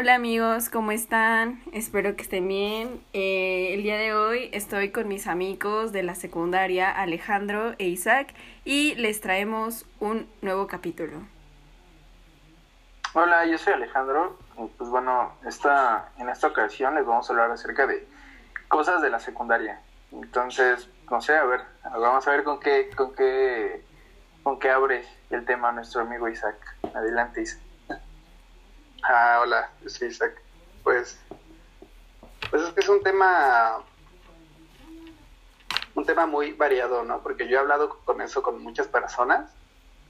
Hola amigos, ¿cómo están? Espero que estén bien. Eh, el día de hoy estoy con mis amigos de la secundaria Alejandro e Isaac y les traemos un nuevo capítulo. Hola, yo soy Alejandro. Pues bueno, esta, en esta ocasión les vamos a hablar acerca de cosas de la secundaria. Entonces, no sé, a ver, vamos a ver con qué, con qué, con qué abre el tema nuestro amigo Isaac. Adelante, Isaac. Ah, hola, yo soy Isaac. Pues, pues es que es un tema, un tema muy variado, ¿no? Porque yo he hablado con eso con muchas personas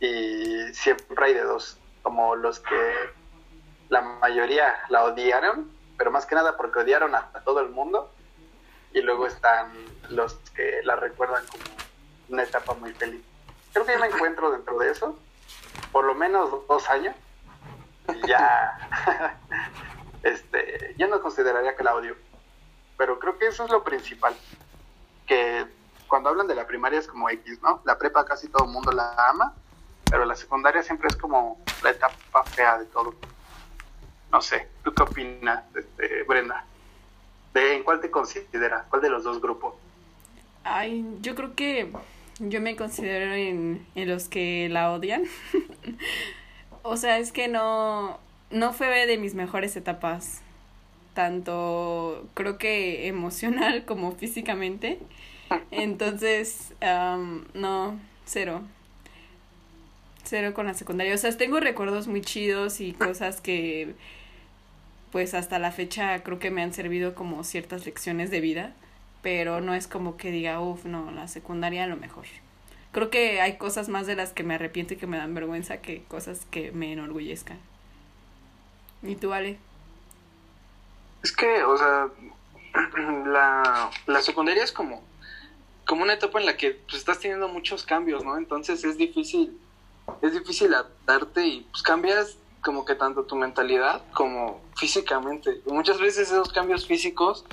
y siempre hay de dos, como los que la mayoría la odiaron, pero más que nada porque odiaron a, todo el mundo, y luego están los que la recuerdan como una etapa muy feliz. Creo que yo me encuentro dentro de eso, por lo menos dos años, ya, este, yo no consideraría que la odio, pero creo que eso es lo principal, que cuando hablan de la primaria es como X, ¿no? La prepa casi todo el mundo la ama, pero la secundaria siempre es como la etapa fea de todo. No sé, ¿tú qué opinas, este, Brenda? ¿De en cuál te consideras? ¿Cuál de los dos grupos? Ay, yo creo que yo me considero en, en los que la odian. o sea, es que no, no fue de mis mejores etapas, tanto creo que emocional como físicamente. Entonces, no, cero. Cero con la secundaria. O sea, tengo recuerdos muy chidos y cosas que, pues hasta la fecha creo que me han servido como ciertas lecciones de vida, pero no es como que diga, uff, no, la secundaria a lo mejor creo que hay cosas más de las que me arrepiento y que me dan vergüenza que cosas que me enorgullezcan. ¿Y tú, Ale? Es que, o sea, la, la secundaria es como, como una etapa en la que pues, estás teniendo muchos cambios, ¿no? Entonces es difícil, es difícil adaptarte y pues cambias como que tanto tu mentalidad como físicamente. Y muchas veces esos cambios físicos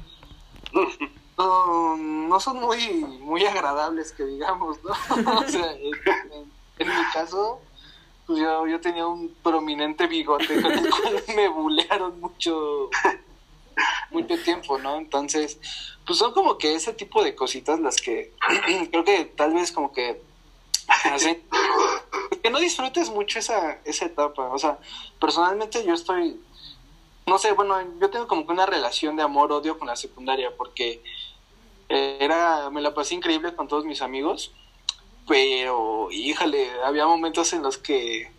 no, son muy, muy agradables que digamos, ¿no? o sea, en, mi caso, pues yo, yo tenía un prominente bigote con el cual me bulearon mucho, mucho tiempo, ¿no? Entonces, pues son como que ese tipo de cositas las que creo que tal vez como que que no disfrutes mucho esa, esa etapa. O sea, personalmente yo estoy no sé, bueno, yo tengo como que una relación de amor-odio con la secundaria porque eh, era, me la pasé increíble con todos mis amigos, pero híjale, había momentos en los que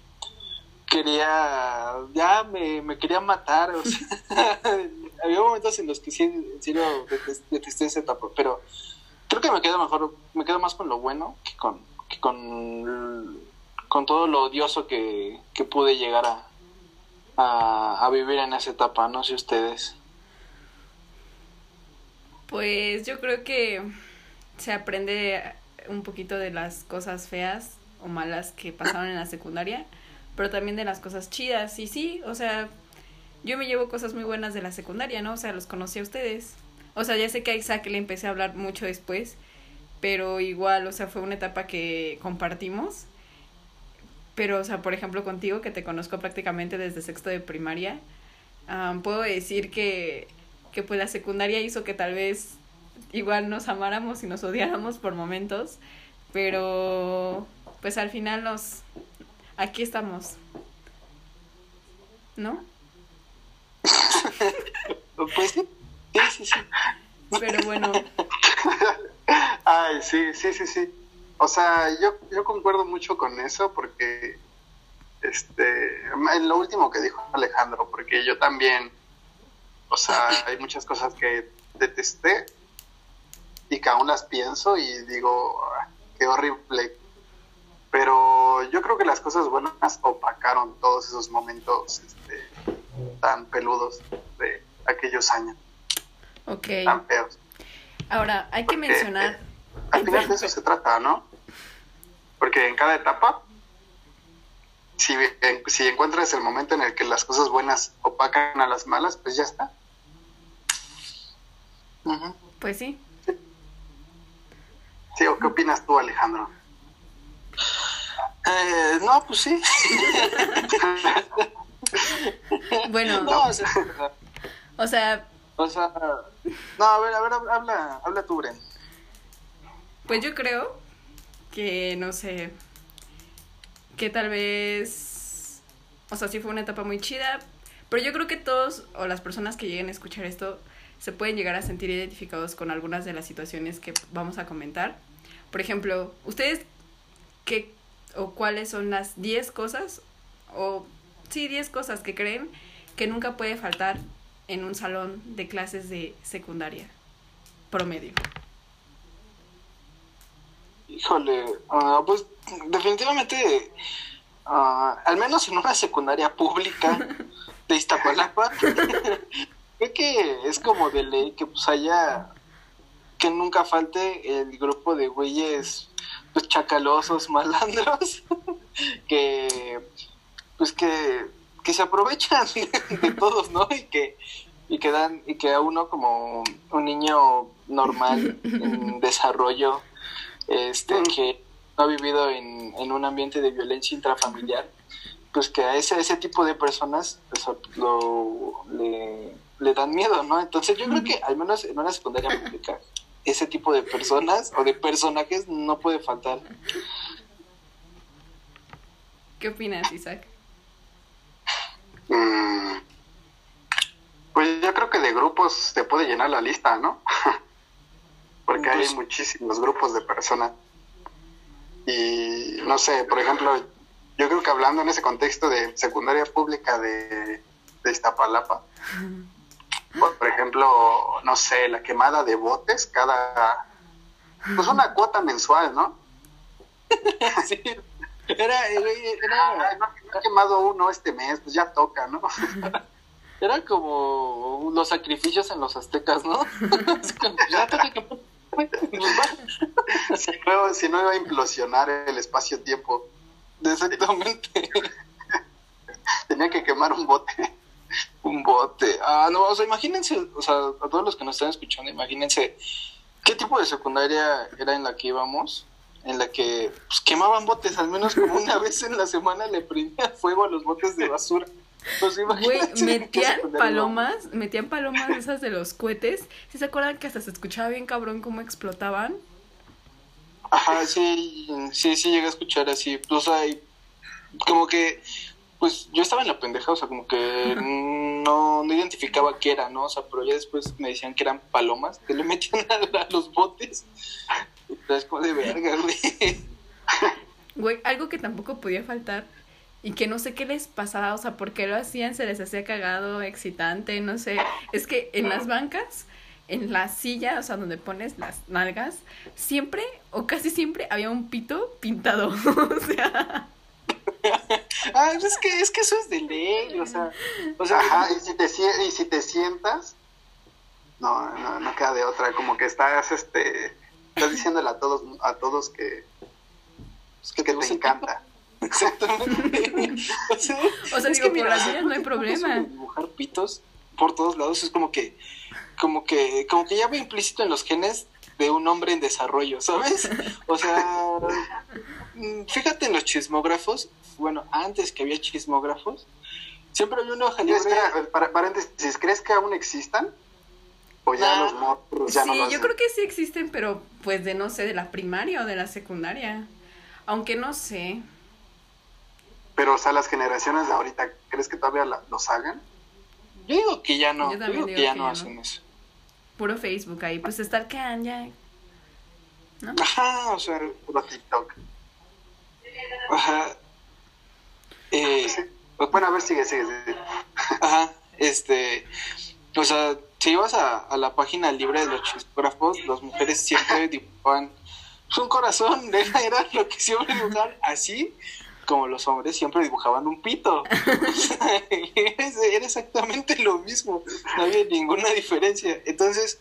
quería, ya me, me quería matar, o sea, había momentos en los que sí, en serio detesté, esa etapa, pero creo que me quedo mejor, me quedo más con lo bueno que con, que con, con todo lo odioso que, que pude llegar a, a, vivir en esa etapa, no sé ustedes. Pues yo creo que se aprende un poquito de las cosas feas o malas que pasaron en la secundaria, pero también de las cosas chidas. Y sí, o sea, yo me llevo cosas muy buenas de la secundaria, ¿no? O sea, los conocí a ustedes. O sea, ya sé que a Isaac le empecé a hablar mucho después, pero igual, o sea, fue una etapa que compartimos pero, o sea, por ejemplo, contigo, que te conozco prácticamente desde sexto de primaria, puedo decir que, que pues la secundaria hizo que tal vez igual nos amáramos y nos odiáramos por momentos, pero pues al final nos... Aquí estamos. ¿No? pues sí, sí, sí. Pero bueno. Ay, sí, sí, sí, sí. O sea, yo, yo concuerdo mucho con eso porque, este, en lo último que dijo Alejandro, porque yo también, o sea, hay muchas cosas que detesté y que aún las pienso y digo, ah, qué horrible. Pero yo creo que las cosas buenas opacaron todos esos momentos este, tan peludos de aquellos años. Ok. Tan feos. Ahora, hay que mencionar al final de eso se trata, ¿no? Porque en cada etapa, si, si encuentras el momento en el que las cosas buenas opacan a las malas, pues ya está. Pues sí. sí. ¿o qué opinas tú, Alejandro? Eh, no, pues sí. Bueno, No, o sea, o sea, o sea, no, a ver, a ver, habla, habla tú, Bren. Pues yo creo que, no sé, que tal vez, o sea, sí fue una etapa muy chida, pero yo creo que todos o las personas que lleguen a escuchar esto se pueden llegar a sentir identificados con algunas de las situaciones que vamos a comentar. Por ejemplo, ¿ustedes qué o cuáles son las 10 cosas o sí, 10 cosas que creen que nunca puede faltar en un salón de clases de secundaria promedio? Híjole, ah, pues definitivamente, ah, al menos en una secundaria pública de Iztapalapa, creo que es como de ley que pues haya, que nunca falte el grupo de güeyes pues chacalosos, malandros, que pues que, que se aprovechan de todos, ¿no? Y que, y que dan, y que a uno como un niño normal, en desarrollo, este, que no ha vivido en, en un ambiente de violencia intrafamiliar, pues que a ese, ese tipo de personas pues, lo, le, le dan miedo, ¿no? Entonces yo creo que al menos en una secundaria pública, ese tipo de personas o de personajes no puede faltar. ¿Qué opinas, Isaac? Mm, pues yo creo que de grupos te puede llenar la lista, ¿no? Porque hay muchísimos grupos de personas. Y no sé, por ejemplo, yo creo que hablando en ese contexto de secundaria pública de, de Iztapalapa, por, por ejemplo, no sé, la quemada de botes cada... Pues una cuota mensual, ¿no? Sí. Era, era, era- Ay, no, no he quemado uno este mes, pues ya toca, ¿no? era como los sacrificios en los aztecas, ¿no? Ya toca. si, no, si no iba a implosionar el espacio-tiempo, Exactamente. tenía que quemar un bote. Un bote. Ah, no, o sea, imagínense, o sea, a todos los que nos están escuchando, imagínense qué tipo de secundaria era en la que íbamos, en la que pues, quemaban botes, al menos como una vez en la semana le prendían fuego a los botes de basura. Pues Güey, metían palomas, metían palomas esas de los cohetes. ¿Sí se acuerdan que hasta se escuchaba bien cabrón cómo explotaban? Ajá, sí, sí, sí llegué a escuchar así. O sea, y como que, pues yo estaba en la pendeja, o sea, como que no, no identificaba qué era, ¿no? O sea, pero ya después me decían que eran palomas, que le metían a, a los botes. Y es como de verga, güey. Güey, algo que tampoco podía faltar y que no sé qué les pasaba, o sea, por qué lo hacían, se les hacía cagado, excitante, no sé. Es que en las bancas, en la silla, o sea, donde pones las nalgas, siempre o casi siempre había un pito pintado. o sea, Ah, pues es que, es que eso es de ley, o sea, o sea, Ajá, y si te, y si te sientas, no, no, no queda de otra, como que estás, este, estás diciéndole a todos, a todos que, es que te te gusta el encanta. Exactamente. O sea, O sea, es digo, que por las no hay problema. dibujar pitos por todos lados es como que, como que, como que ya va implícito en los genes de un hombre en desarrollo, ¿sabes? O sea, mm, fíjate en los chismógrafos, bueno, antes que había chismógrafos, siempre había una hoja libre. espera, para, paréntesis, ¿crees que aún existan? O ya No. los morros ya sí, no lo yo hacen? creo que sí existen, pero pues de no sé, de la primaria o de la secundaria. Aunque no sé. Pero, o sea, las generaciones de ahorita, ¿crees que todavía la- los hagan? Yo digo que ya no, Yo digo que ya que no ya hacen no. eso. Puro Facebook ahí, pues stalkean ya. ¿No? Ajá, o sea, Puro TikTok. ajá. Eh, Bueno, a ver, sigue, sigue, sigue. Ajá, este, o sea, si ibas a, a la página libre de los chismógrafos, las mujeres siempre dibujaban pues, un corazón, era, era lo que siempre dibujaban, así como los hombres siempre dibujaban un pito. O sea, era, exactamente lo mismo, no había ninguna diferencia. Entonces,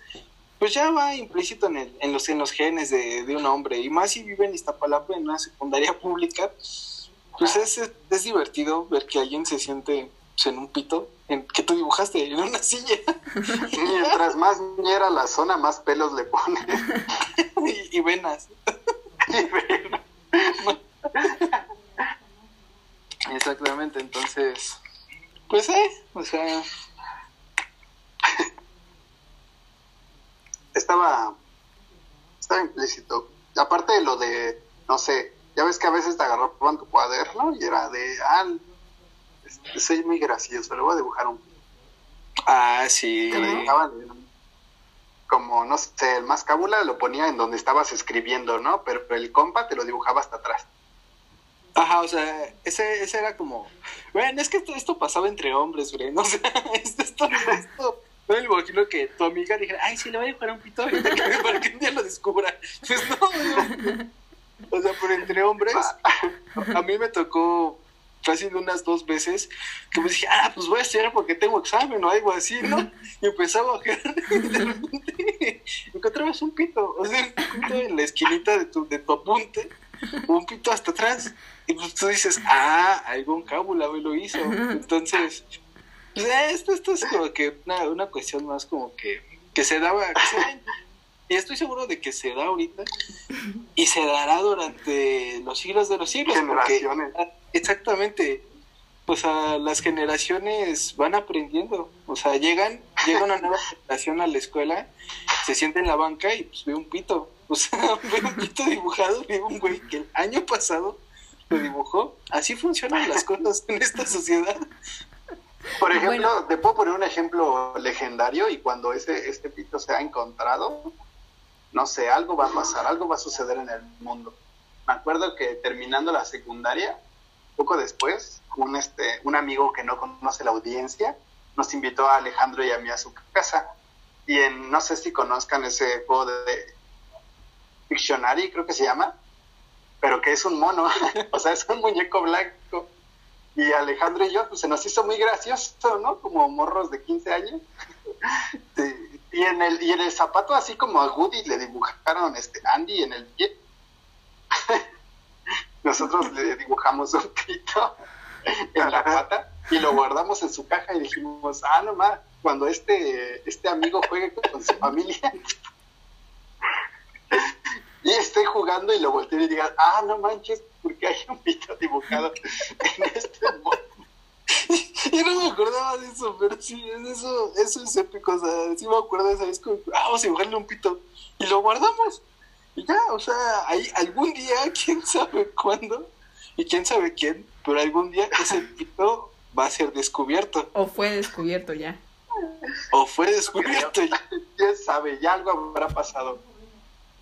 pues ya va implícito en, el, en, los, en los genes de, de un hombre, y más si vive en Iztapalapa en una secundaria pública, pues es, es, es divertido ver que alguien se siente pues, en un pito en, que tú dibujaste en una silla Mientras más ñera la zona, más pelos le ponen. y, y venas. Exactamente, entonces, Pues eh, o sea. estaba. Estaba implícito. Aparte de lo de, no sé, ya ves que a veces te agarraban tu cuaderno y era de, ah, este, soy muy gracioso, le voy a dibujar un. Ah, sí. Que le dibujaban como, no sé, el mascábula lo ponía en donde estabas escribiendo, ¿no? Pero el compa te lo dibujaba hasta atrás. Ajá, o sea, ese, ese era como, bueno, es que esto, esto pasaba entre hombres, ¿no? O sea, esto, esto, esto, no me imagino que tu amiga dijera, ay, sí, le voy a dibujar un pito para que un día lo descubra. Pues no, no. O sea, por entre hombres, a mí me tocó fácil unas dos veces que me dije, ah, pues voy a estudiar porque tengo examen o algo así, ¿no? Y empezaba a bajar y de repente encontrabas un pito, o sea, un pito en la esquinita de tu, de tu apunte, un pito hasta atrás. Y pues tú dices, ah, algún cábula me lo hizo. Entonces, pues, esto, esto es como que una, una cuestión más como que, que se daba, que se da y estoy seguro de que se da ahorita y se dará durante los siglos de los siglos. Generaciones. Porque, exactamente. O sea, las generaciones van aprendiendo. O sea, llegan, llega una nueva generación a la escuela, se siente en la banca y pues ve un pito. O sea, ve un pito dibujado, ve un güey que el año pasado lo dibujó. Así funcionan las cosas en esta sociedad. Por ejemplo, te puedo poner un ejemplo legendario y cuando ese este pito se ha encontrado, no sé, algo va a pasar, algo va a suceder en el mundo. Me acuerdo que terminando la secundaria, poco después, un, este, un amigo que no conoce la audiencia nos invitó a Alejandro y a mí a su casa. Y en, no sé si conozcan ese juego de, Pictionary, creo que se llama, pero que es un mono, o sea, es un muñeco blanco. Y Alejandro y yo, pues se nos hizo muy gracioso, ¿no? Como morros de 15 años. y en el, y en el zapato, así como a Woody le dibujaron este Andy en el pie. Nosotros le dibujamos un pito en la pata y lo guardamos en su caja y dijimos, ah, nomás, cuando este, este amigo juegue con su familia y esté jugando y lo voltee y diga, ah, no manches, porque hay un pito dibujado en este modo. Yo no me acordaba de eso, pero sí, eso, eso es épico. O sea, sí me acuerdo de esa vez como, ah, vamos a dibujarle un pito. Y lo guardamos. Y ya, o sea, hay algún día, quién sabe cuándo, y quién sabe quién, pero algún día ese pito va a ser descubierto. O fue descubierto ya. O fue descubierto ya. ¿Quién sabe? Ya algo habrá pasado.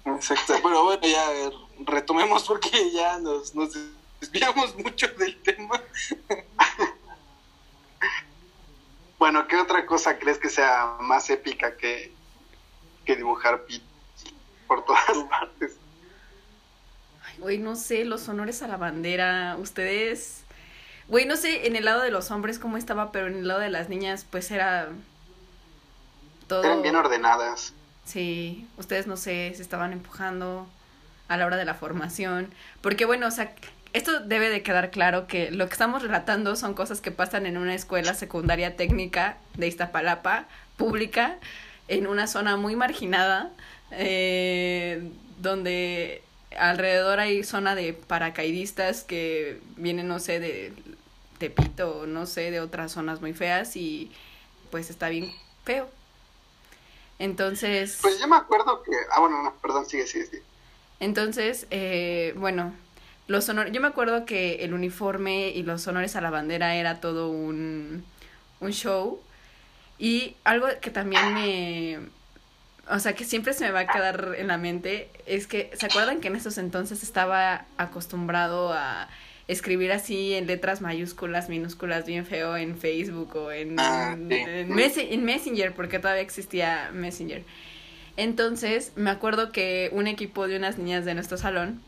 Exacto. Pero bueno, ya retomemos porque ya nos, nos desviamos mucho del tema. Bueno, ¿qué otra cosa crees que sea más épica que, que dibujar Pete por todas partes? Ay, güey, no sé, los honores a la bandera, ustedes... Güey, no sé en el lado de los hombres cómo estaba, pero en el lado de las niñas, pues era todo... Eran bien ordenadas. Sí, ustedes no sé, se estaban empujando a la hora de la formación. Porque bueno, o sea, esto debe de quedar claro que lo que estamos relatando son cosas que pasan en una escuela secundaria técnica de Iztapalapa, pública, en una zona muy marginada, eh, donde alrededor hay zona de paracaidistas que vienen, no sé, de Tepito, no sé, de otras zonas muy feas y pues está bien feo. Entonces... Pues yo me acuerdo que... Ah, bueno, no, perdón, sigue, sigue, sigue. Entonces, eh, bueno, los honores, yo me acuerdo que el uniforme y los honores a la bandera era todo un, un show. Y algo que también me, o sea, que siempre se me va a quedar en la mente es que, ¿se acuerdan que en esos entonces estaba acostumbrado a escribir así en letras mayúsculas, minúsculas, bien feo en Facebook o en, Ah, sí. en, Mes- en Messenger, porque todavía existía Messenger? Entonces, me acuerdo que un equipo de unas niñas de nuestro salón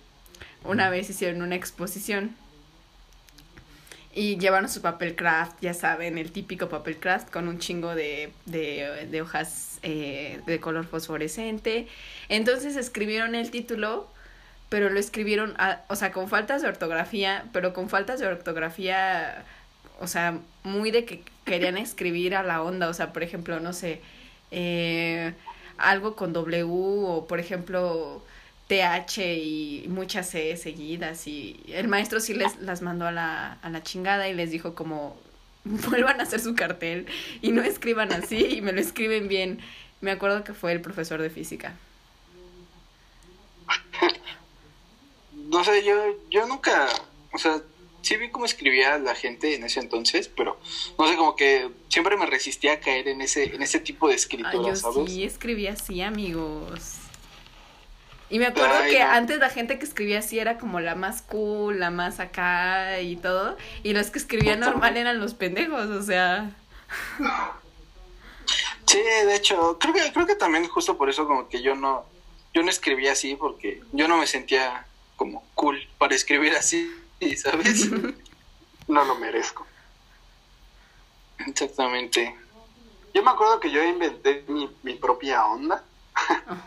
una vez hicieron una exposición y llevaron su papel craft, ya saben, el típico papel craft con un chingo de, de, de hojas eh, de color fosforescente. Entonces escribieron el título, pero lo escribieron, a- o sea, con faltas de ortografía, pero con faltas de ortografía, o sea, muy de que querían escribir a la onda, o sea, por ejemplo, no sé, eh, algo con W o, por ejemplo, TH y muchas C seguidas y el maestro sí les las mandó a la, a la chingada y les dijo como vuelvan a hacer su cartel y no escriban así y me lo escriben bien. Me acuerdo que fue el profesor de física. No sé, yo, yo nunca, o sea, sí vi cómo escribía la gente en ese entonces, pero no sé, como que siempre me resistía a caer en ese, en ese tipo de escritura, Ay, yo ¿sabes? sí escribía así, amigos. Y me acuerdo Ay, que no. antes la gente que escribía así era como la más cool, la más acá y todo. Y los que escribían normal eran los pendejos, o sea. Sí, de hecho, creo que, creo que también justo por eso como que yo no, yo no escribía así, porque yo no me sentía como cool para escribir así, ¿sabes? No lo merezco. Exactamente. Yo me acuerdo que yo inventé mi, mi propia onda.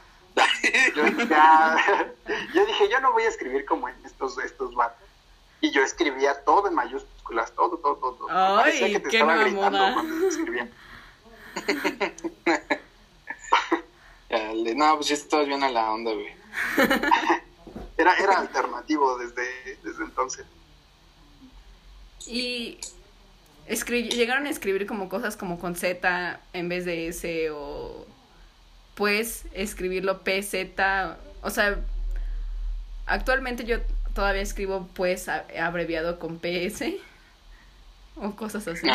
Yo dije, "Ah", yo dije, yo no voy a escribir como en estos, estos vatos. Y yo escribía todo en mayúsculas, todo, todo, todo. todo. Ay, Parecía que te qué estaba gritando cuando escribía. Dale, No, pues sí estabas bien a la onda, güey. Era, era alternativo desde, desde entonces. Y escri- llegaron a escribir como cosas como con Z en vez de S o pues escribirlo PZ. O sea, actualmente yo todavía escribo pues abreviado con PS o cosas así. No.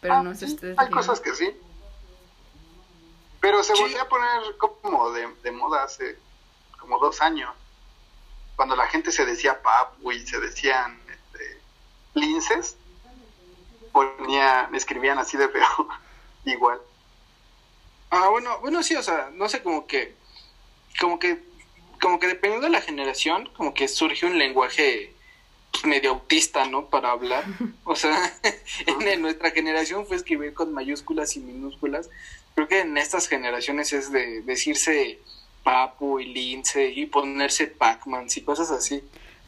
Pero Ah, no sé sí, ustedes. Hay cosas que sí. Pero se Sí. volvió a poner como de, de moda hace como dos años. Cuando la gente se decía papu y se decían este, linces, ponía, me escribían así de feo. Igual. Ah, bueno, bueno, sí, o sea, no sé, como que, como que, como que dependiendo de la generación, como que surge un lenguaje pues, medio autista, ¿no? Para hablar. O sea, en, en nuestra generación fue escribir con mayúsculas y minúsculas. Creo que en estas generaciones es de decirse papu y lince y ponerse Pac-Man y cosas así.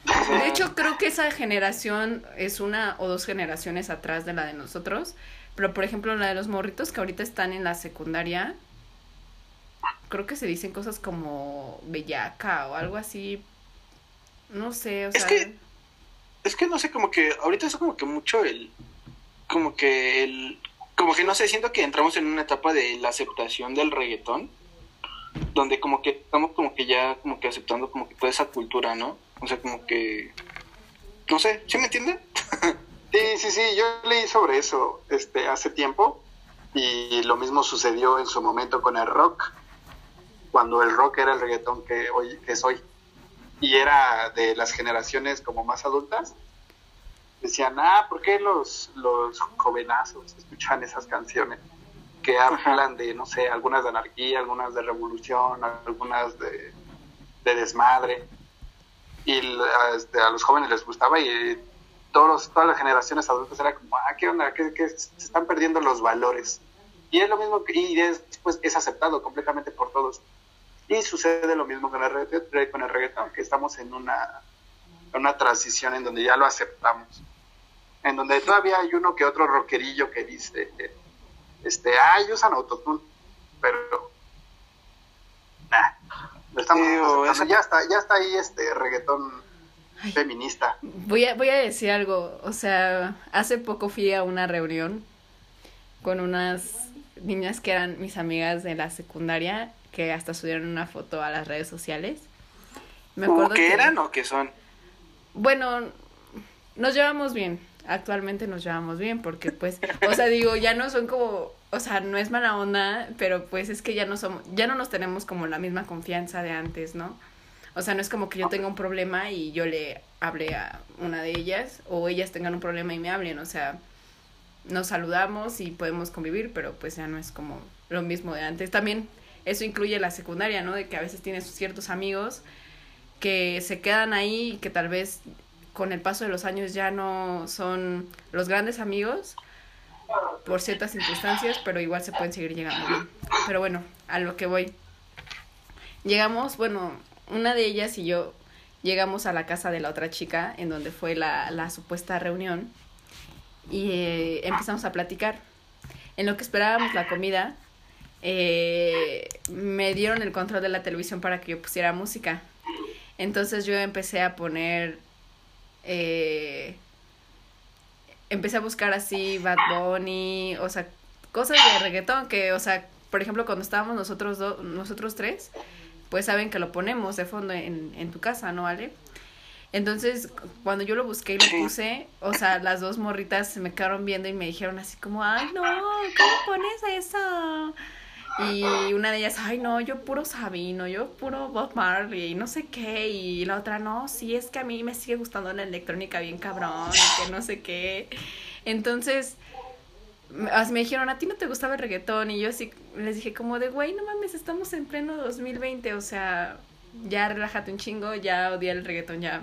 De hecho, creo que esa generación es una o dos generaciones atrás de la de nosotros. Pero, por ejemplo, la de los morritos que ahorita están en la secundaria, creo que se dicen cosas como bellaca o algo así. No sé, o Es sea. que- es que no sé, como que ahorita es como que mucho el, como que el, como que no sé, siento que entramos en una etapa de la aceptación del reggaetón, donde como que estamos como que ya como que aceptando como que toda esa cultura, ¿no? O sea, como que, no sé, ¿sí me entienden? Sí, sí, sí, yo leí sobre eso este, hace tiempo y lo mismo sucedió en su momento con el rock, cuando el rock era el reggaetón que hoy es hoy y era de las generaciones como más adultas. Decían, ah, ¿por qué los, los jovenazos escuchan esas canciones? Que hablan de, no sé, algunas de anarquía, algunas de revolución, algunas de, de desmadre. Y la- este, a los jóvenes les gustaba y todos los- todas las generaciones adultas era como, ah, ¿qué onda? ¿Qué, qué? Se están perdiendo los valores. Y es lo mismo, que, y después es aceptado completamente por todos. Y sucede lo mismo con el, reggaetón, con el reggaetón, que estamos en una, una transición en donde ya lo aceptamos. En donde todavía hay uno que otro rockerillo que dice, eh, este, ay, usan autotune, pero, nah, lo estamos Ya está, ya está ahí este reggaetón feminista. Voy a, voy a decir algo. O sea, hace poco fui a una reunión con unas niñas que eran mis amigas de la secundaria, que hasta subieron una foto a las redes sociales. Me ¿Cómo acuerdo que eran o que son? Bueno, nos llevamos bien. Actualmente nos llevamos bien porque pues, o sea, digo, ya no son como, o sea, no es mala onda, pero pues es que ya no somos, ya no nos tenemos como la misma confianza de antes, ¿no? O sea, no es como que yo tenga un problema y yo le hable a una de ellas o ellas tengan un problema y me hablen, o sea, nos saludamos y podemos convivir, pero pues ya no es como lo mismo de antes. También eso incluye la secundaria, ¿no? De que a veces tienes ciertos amigos que se quedan ahí y que tal vez con el paso de los años ya no son los grandes amigos por ciertas circunstancias, pero igual se pueden seguir llegando bien. Pero bueno, a lo que voy. Llegamos, bueno, una de ellas y yo llegamos a la casa de la otra chica en donde fue la, la supuesta reunión y eh, empezamos a platicar. En lo que esperábamos la comida, eh, me dieron el control de la televisión para que yo pusiera música. Entonces yo empecé a poner eh, empecé a buscar así Bad Bunny, o sea, cosas de reggaetón que, o sea, por ejemplo, cuando estábamos nosotros dos, nosotros tres, pues saben que lo ponemos de fondo en, en tu casa, ¿no, Ale? Entonces, cuando yo lo busqué y lo puse, o sea, las dos morritas se me quedaron viendo y me dijeron así como, ay, no, ¿cómo pones eso? Y una de ellas, ay, no, yo puro Sabino, yo puro Bob Marley, no sé qué. Y la otra, no, sí, es que a mí me sigue gustando la electrónica bien cabrón, y que no sé qué. Entonces, me dijeron, ¿a ti no te gustaba el reggaetón? Y yo así les dije como de, güey, no mames, estamos en pleno 2020, o sea, ya relájate un chingo, ya odiar el reggaetón, ya,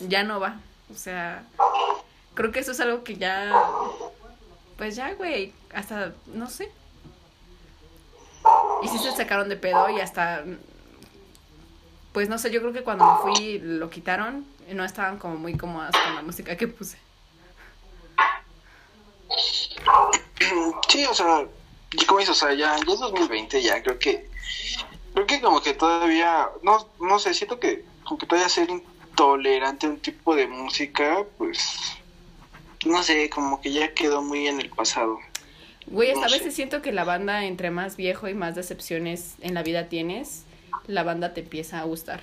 ya no va. O sea, creo que eso es algo que ya, pues ya, güey, hasta, no sé. Y sí se sacaron de pedo y hasta, pues no sé, yo creo que cuando me fui lo quitaron, no estaban como muy cómodas con la música que puse. Sí, o sea, como dices, o sea, ya, ya es 2020, ya creo que, creo que como que todavía, no, no sé, siento que como que todavía ser intolerante a un tipo de música, pues, no sé, como que ya quedó muy en el pasado. Güey, hasta a veces siento que la banda, entre más viejo y más decepciones en la vida tienes, la banda te empieza a gustar.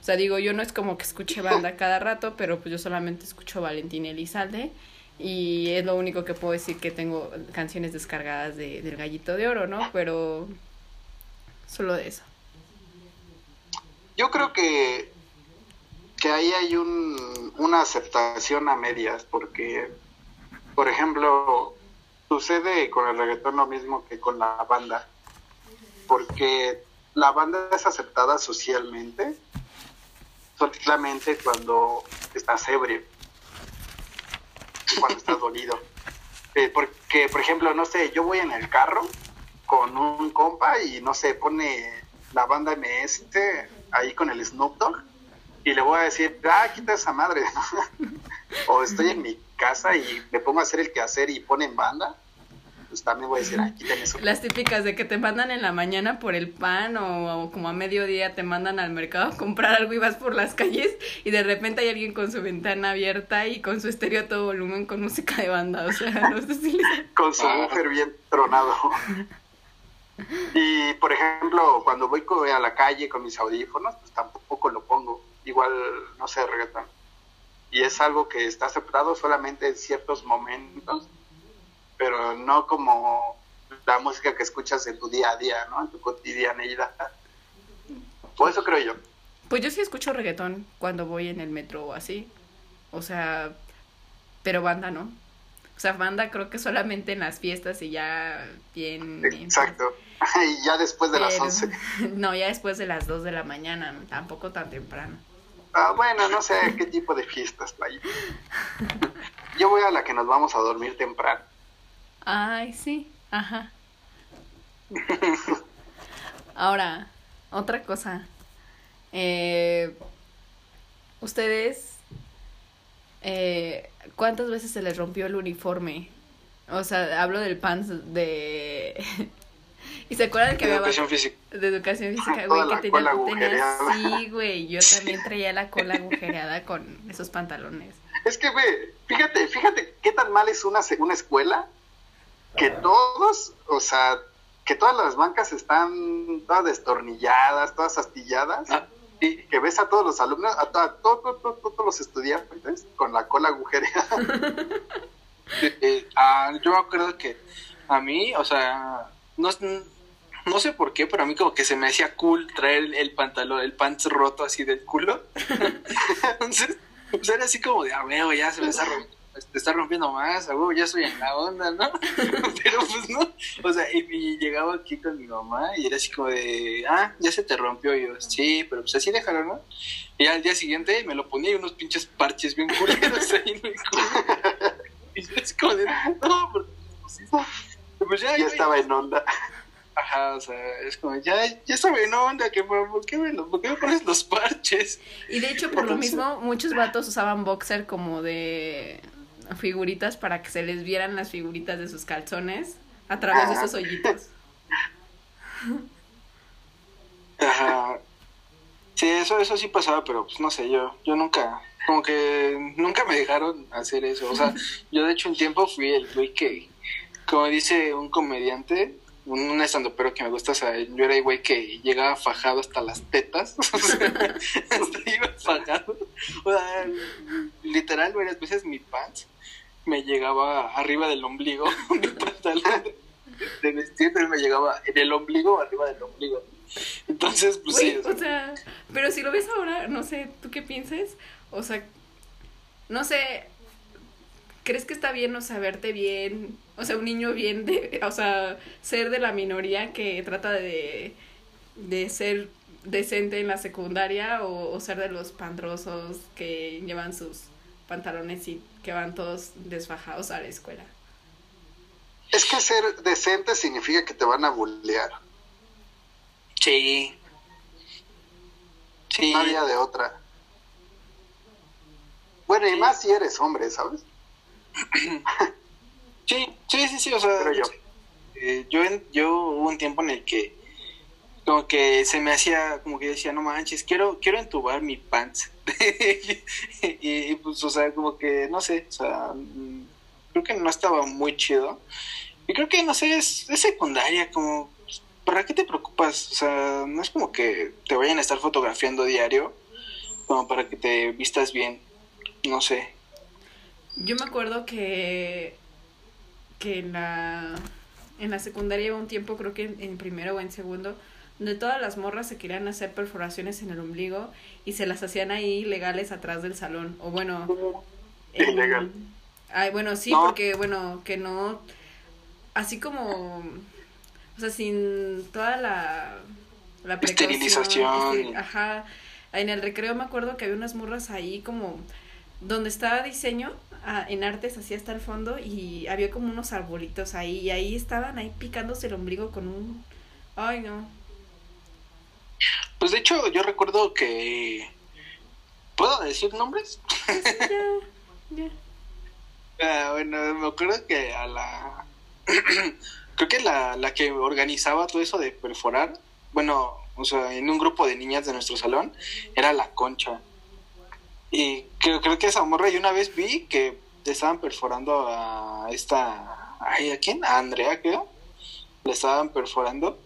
O sea, digo, yo no es como que escuche banda cada rato, pero pues yo solamente escucho Valentín Elizalde y es lo único que puedo decir que tengo canciones descargadas de, del Gallito de Oro, ¿no? Pero solo de eso. Yo creo que, que ahí hay un, una aceptación a medias, porque, por ejemplo, sucede con el reggaetón lo mismo que con la banda, porque la banda es aceptada socialmente solamente cuando estás ebrio cuando estás dolido. Eh, porque, por ejemplo, no sé, yo voy en el carro con un compa y no sé, pone la banda MS ahí con el Snoop Dogg y le voy a decir, ah, quita esa madre. o estoy en mi casa y me pongo a hacer el quehacer y ponen banda pues también voy a decir, aquí eso. Las típicas de que te mandan en la mañana por el pan o, como a mediodía te mandan al mercado a comprar algo y vas por las calles y de repente hay alguien con su ventana abierta y con su estéreo a todo volumen con música de banda, o sea, no sé si Con su mujer bien tronado. Y por ejemplo, cuando voy a la calle con mis audífonos, pues tampoco lo pongo. Igual, no sé, reggaetón. Y es algo que está aceptado solamente en ciertos momentos pero no como la música que escuchas en tu día a día, ¿no? En tu cotidianeidad. Por eso creo yo. Pues yo sí escucho reggaetón cuando voy en el metro o así. O sea, pero banda no. O sea, banda creo que solamente en las fiestas y ya bien... Exacto. y ya después de las 11. No, ya después de las 2 de la mañana, tampoco tan temprano. Ah, bueno, no sé qué tipo de fiestas hay. Yo voy a la que nos vamos a dormir temprano. Ay, sí, ajá. Ahora, otra cosa. Eh, ustedes, eh, ¿cuántas veces se les rompió el uniforme? O sea, hablo del pants de... ¿Y se acuerdan que había... Educación física. De educación física, güey, que tenía... tenía sí, güey, yo también traía la cola agujereada con esos pantalones. Es que, güey, fíjate, fíjate qué tan mal es una, una escuela que todos, o sea, que todas las bancas están todas destornilladas, todas astilladas, ah. y que ves a todos los alumnos, a, todos los estudiantes con la cola agujereada. Eh, ah, yo me acuerdo que a mí, o sea, no, no sé por qué, pero a mí como que se me hacía cool traer el, pantalón, el pants roto así del culo. Entonces, pues era así como de, a ver, ya se me está rompiendo te está rompiendo más, a ya estoy en la onda, ¿no? Pero pues no, o sea, y, llegaba aquí con mi mamá y era así como de, ah, ya se te rompió, y yo, sí, pero pues así déjalo, ¿no? Y al día siguiente me lo ponía y unos pinches parches bien culeros ahí en el culo. Y yo así como de, no, pues, pues ya, ya estaba en onda. Ajá, o sea, es como, ya, ya estaba en onda, que, ¿por, qué me, ¿por qué me pones los parches? Y de hecho, por lo mismo, muchos vatos usaban boxer como de figuritas para que se les vieran las figuritas de sus calzones a través de esos hoyitos. Ajá. Sí, eso, eso sí pasaba, pero pues no sé, yo, yo nunca, como que nunca me dejaron hacer eso. O sea, yo de hecho un tiempo fui el güey que, como dice un comediante, un pero que me gusta, o sea, yo era el güey que llegaba fajado hasta las tetas, o sea, hasta iba fajado, o sea, literal varias veces mi pants me llegaba arriba del ombligo, mi pantalón de vestir, pero me llegaba en el ombligo, arriba del ombligo. Entonces, pues sí. O sea, pero si lo ves ahora, no sé, ¿tú qué piensas? O sea, no sé, ¿crees que está bien, o sea, verte bien? O sea, un niño bien, de, o sea, ser de la minoría que trata de, de ser decente en la secundaria o, o ser de los pandrosos que llevan sus pantalones y que van todos desfajados a la escuela. Es que ser decente significa que te van a bullear. Sí. Sí. No había de otra. Bueno, y más si eres hombre, ¿sabes? Sí, sí, sí, sí, o sea, yo. Eh, yo, yo hubo un tiempo en el que como que se me hacía, como que decía, no manches, quiero, quiero entubar mi pants. y, pues, o sea, como que, no sé, o sea, mm, creo que no estaba muy chido. Y creo que, no sé, es, es secundaria, como, ¿para qué te preocupas? O sea, no es como que te vayan a estar fotografiando diario, como para que te vistas bien, no sé. Yo me acuerdo que, que en la, en la secundaria un tiempo, creo que en, primero o en segundo, donde todas las morras se querían hacer perforaciones en el ombligo y se las hacían ahí legales atrás del salón. O bueno... Ilegal. Ay, bueno, sí, porque, bueno, que no... Así como... O sea, sin toda la... La Esterilización. Este, ajá. En el recreo me acuerdo que había unas morras ahí como... Donde estaba diseño, en artes así hasta el fondo y había como unos arbolitos ahí y ahí estaban ahí picándose el ombligo con un... Ay, no. Pues de hecho yo recuerdo que... ¿Puedo decir nombres? ya, ah, bueno, me acuerdo que a la... Creo que la, la que organizaba todo eso de perforar, bueno, o sea, en un grupo de niñas de nuestro salón, era la concha. Y creo, creo que esa morra yo una vez vi que estaban perforando a esta... Ay, ¿A quién? A Andrea, creo. Le estaban perforando.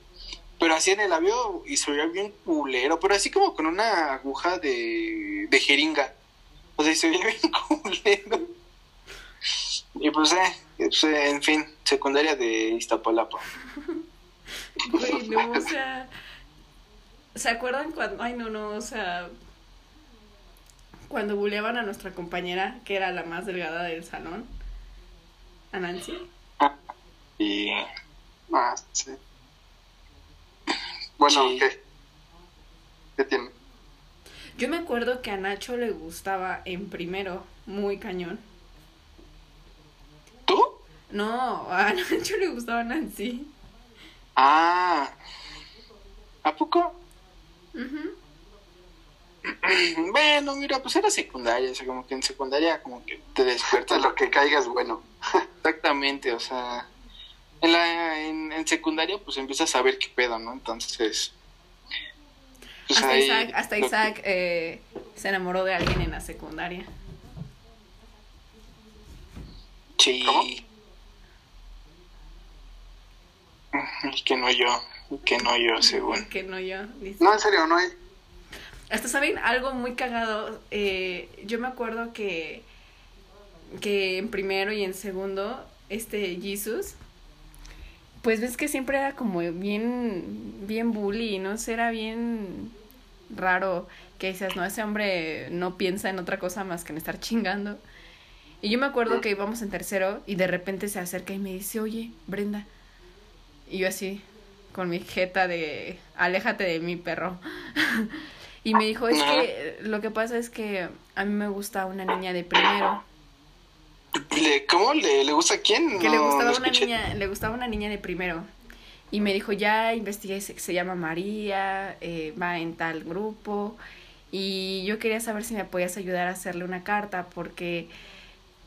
Pero así en el labio y se veía bien culero. Pero así como con una aguja de, de jeringa. O sea, se veía bien culero. Y pues, eh, pues, eh, en fin, secundaria de Iztapalapa. Bueno, o sea... ¿Se acuerdan cuando.? Ay, no, no, o sea cuando buleaban a nuestra compañera, que era la más delgada del salón, a Nancy. Y... Ah, sí. Bueno, ¿qué? ¿Qué tiene? Yo me acuerdo que a Nacho le gustaba en primero, muy cañón. ¿Tú? No, a Nacho le gustaba Nancy. Ah. ¿A poco? Bueno, mira, pues era secundaria, o sea, como que en secundaria como que te despiertas. Lo que caigas bueno. Exactamente, o sea, en, la, en, secundaria pues empiezas a ver qué pedo, ¿no? Entonces... Pues hasta Isaac, hasta Isaac eh, se enamoró de alguien en la secundaria. Sí. Que no yo, que no yo, según. Que no yo. No, en serio, no hay. Hasta saben algo muy cagado. Eh, yo me acuerdo que, que en primero y en segundo, este Jesus, pues ves que siempre era como bien, bien bully, ¿no? sé, era bien raro que dices, no, ese hombre no piensa en otra cosa más que en estar chingando. Y yo me acuerdo que íbamos en tercero y de repente se acerca y me dice, oye, Brenda. Y yo así, con mi jeta de, aléjate de mí, perro. Y me dijo, es que lo que pasa es que a mí me gusta una niña de primero. ¿Le, ¿Cómo? ¿Le, ¿Le, gusta a quién? Que le gustaba una niña, le gustaba una niña de primero. Y me dijo, ya investigué, se, se llama María, eh, va en tal grupo. Y yo quería saber si me podías ayudar a hacerle una carta porque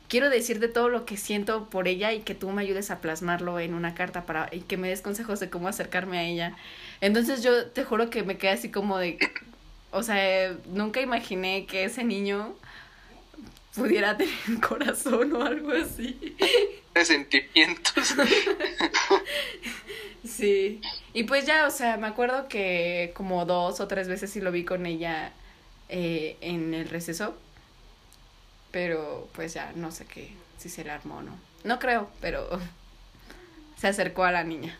quiero decirte todo lo que siento por ella y que tú me ayudes a plasmarlo en una carta para y que me des consejos de cómo acercarme a ella. Entonces yo te juro que me quedé así como de o sea, nunca imaginé que ese niño pudiera tener un corazón o algo así. De sentimientos. Sí. Y pues ya, o sea, me acuerdo que como dos o tres veces sí lo vi con ella eh, en el receso. Pero pues ya, no sé qué, si se le armó o no. No creo, pero se acercó a la niña.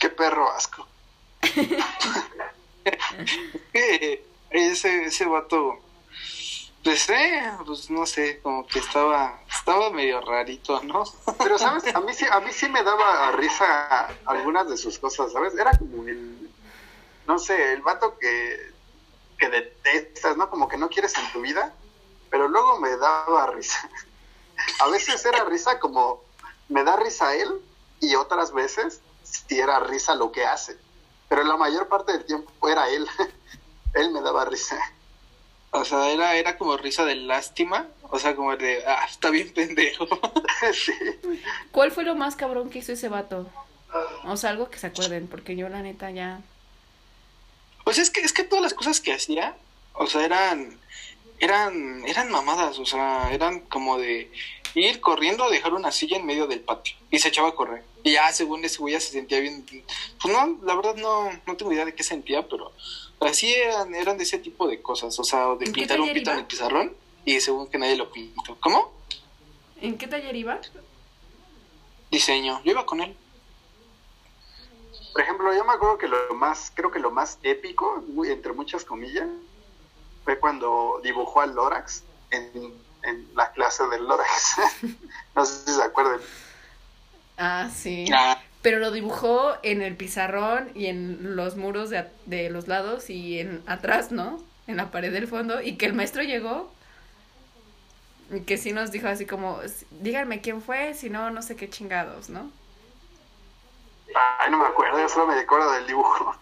Qué perro asco. Ese, ese vato, pues, eh, pues no sé, como que estaba, estaba medio rarito, ¿no? Pero, ¿sabes? A mí sí, a mí sí me daba risa algunas de sus cosas, ¿sabes? Era como el, no sé, el vato que, que detestas, ¿no? Como que no quieres en tu vida, pero luego me daba risa. A veces era risa como, me da risa él, y otras veces sí era risa lo que hace. Pero la mayor parte del tiempo era él. él me daba risa. O sea, era, era como risa de lástima. O sea, como de, ah, está bien pendejo. sí. ¿Cuál fue lo más cabrón que hizo ese vato? O sea, algo que se acuerden, porque yo la neta ya... Pues es que, es que todas las cosas que hacía, o sea, eran, eran, eran mamadas, o sea, eran como de ir corriendo a dejar una silla en medio del patio y se echaba a correr. Y ya, según ese güey, ya se sentía bien. Pues no, la verdad no, no tengo idea de qué sentía, pero así eran, eran de ese tipo de cosas, o sea, de ¿En qué pintar un pito en el pizarrón y según que nadie lo pintó. ¿Cómo? ¿En qué taller iba? Diseño. Yo iba con él. Por ejemplo, yo me acuerdo que lo más, creo que lo más épico, entre muchas comillas, fue cuando dibujó al Lorax en, en la clase del Lorax. no sé si se acuerdan. Ah, sí. Ah, Pero lo dibujó en el pizarrón y en los muros de, de los lados y en atrás, ¿no? En la pared del fondo. Y que el maestro llegó y que sí nos dijo así como, díganme quién fue, si no, no sé qué chingados, ¿no? Ay, no me acuerdo, yo solo me acuerdo del dibujo.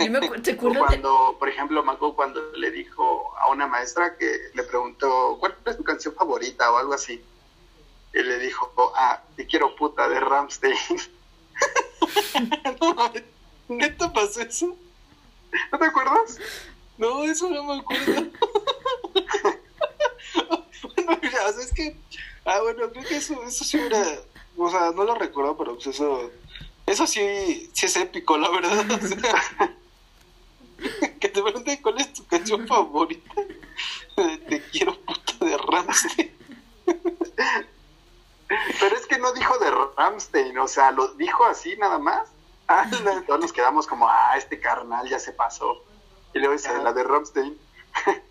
Yo me ¿te de- cuando, por ejemplo, acuerdo cuando le dijo a una maestra que le preguntó, ¿cuál es tu canción favorita? o algo así. Y le dijo, ah, te quiero puta de Ramstein. ¿Neta pasó eso? ¿No te acuerdas? No, eso no me acuerdo. bueno, mira, o sea, es que. Ah, bueno, creo que eso, eso sí era. O sea, no lo recuerdo, pero pues eso. Eso sí, sí es épico, la verdad. O sea, que te pregunten cuál es tu canción favorita. Te quiero puta de Ramsey. Pero es que no dijo de Ramstein, o sea, lo dijo así nada más. Ah, Todos nos quedamos como, ah, este carnal ya se pasó. Y luego dice, la de Ramstein.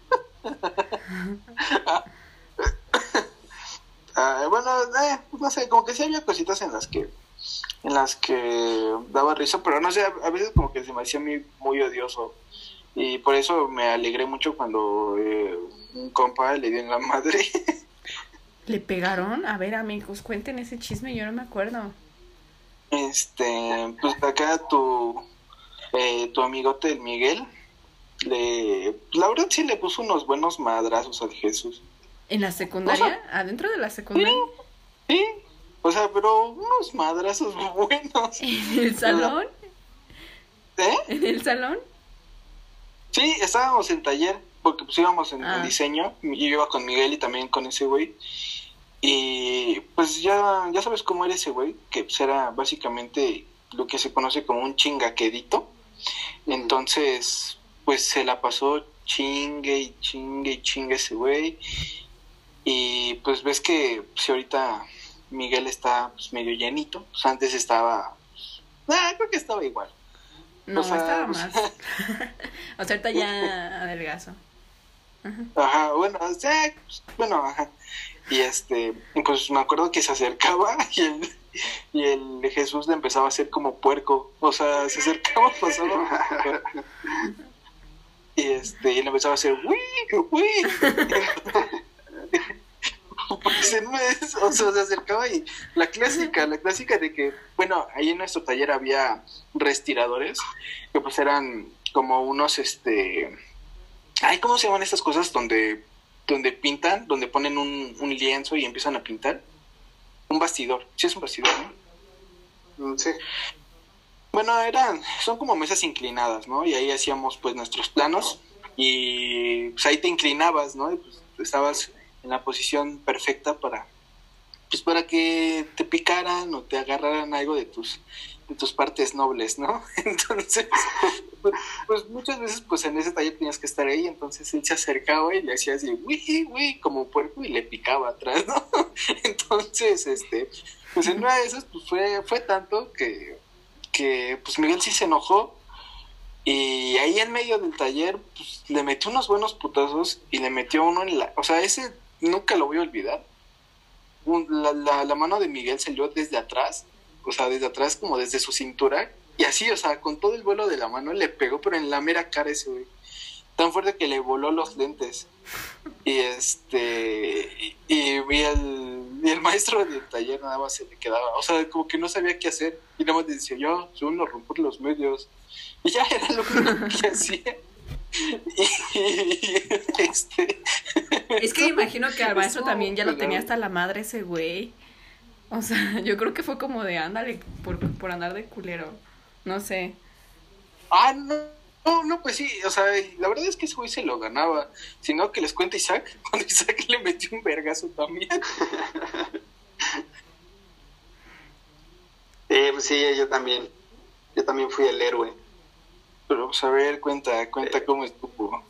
Ah, bueno, eh, no sé, como que sí había cositas en las que en las que daba risa, pero no sé, a, a veces como que se me hacía muy, muy odioso. Y por eso me alegré mucho cuando eh, un compa le dio en la madre. ¿Le pegaron? A ver, amigos, cuenten ese chisme, yo no me acuerdo. este, pues acá tu, eh, tu amigote el Miguel, le, la verdad sí le puso unos buenos madrazos al Jesús. ¿En la secundaria? ¿Adentro de la secundaria? Sí, o sea, pero unos madrazos buenos. ¿En el salón? ¿Eh? ¿En el salón? Sí, estábamos en taller, porque pues íbamos en, Ah. diseño, y yo iba con Miguel y también con ese güey. Y pues ya, ya sabes cómo era ese güey, que pues era básicamente lo que se conoce como un chingaquedito. Entonces, pues se la pasó chingue y chingue y chingue ese güey. Y pues ves que si ahorita Miguel está pues, medio llenito, pues antes estaba, pues, ah, creo que estaba igual. No, O sea, estaba pues- más. o sea, ahorita ya adelgazo. Ajá, bueno, o sea, pues, bueno, ajá. Y este, pues me acuerdo que se acercaba y el, y el Jesús le empezaba a hacer como puerco. O sea, se acercaba pasaba. Y este, y le empezaba a hacer uy, uy. O sea, se acercaba y la clásica, la clásica de que, bueno, ahí en nuestro taller había respiradores que pues eran como unos, este, ay, ¿cómo se llaman estas cosas donde, donde pintan, donde ponen un, un lienzo y empiezan a pintar? Un bastidor, sí es un bastidor, ¿no? Mm, Sí. Bueno, eran, son como mesas inclinadas, ¿no? Y ahí hacíamos pues nuestros planos y pues ahí te inclinabas, ¿no? Y, pues, estabas en la posición perfecta para pues para que te picaran o te agarraran algo de tus de tus partes nobles, ¿no? Entonces, pues, pues, muchas veces pues en ese taller tenías que estar ahí, entonces él se acercaba y le hacía así, uy, uy, como puerco y le picaba atrás, ¿no? Entonces, este, pues en una de esas pues fue, fue tanto que, que pues Miguel sí se enojó y ahí en medio del taller pues le metió unos buenos putazos y le metió uno en la, o sea, ese nunca lo voy a olvidar. la, la, la mano de Miguel salió desde atrás o sea, desde atrás, como desde su cintura, y así, o sea, con todo el vuelo de la mano le pegó, pero en la mera cara ese güey. Tan fuerte que le voló los lentes. Y este. Y, y, el, y el maestro del taller nada más se le quedaba. O sea, como que no sabía qué hacer. Y nada más decía, yo, son uno romper los medios. Y ya era lo que hacía. Y, y, este. Es que imagino que al maestro también ya lo tenía hasta la madre ese güey. O sea, yo creo que fue como de ándale por, por andar de culero. No sé. Ah, no, no, no, pues sí, o sea, la verdad es que ese güey se lo ganaba. Si no, que les cuente Isaac, cuando Isaac le metió un vergazo también. eh, pues sí, yo también. Yo también fui el héroe. Pero, pues a ver, cuenta, cuenta eh, cómo estuvo.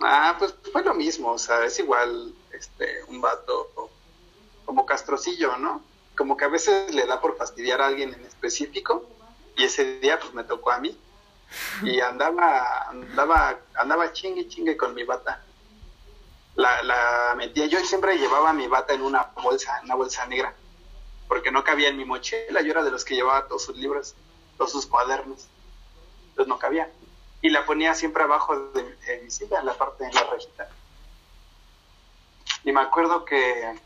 Ah, pues fue lo mismo, o sea, es igual, este, un vato como castrocillo, ¿no? Como que a veces le da por fastidiar a alguien en específico y ese día pues me tocó a mí. Y andaba andaba andaba chingue chingue con mi bata. La, la metía yo siempre llevaba mi bata en una bolsa en una bolsa negra porque no cabía en mi mochila yo era de los que llevaba todos sus libros todos sus cuadernos entonces no cabía. Y la ponía siempre abajo de, de mi silla en la parte de la rejita. Y me acuerdo que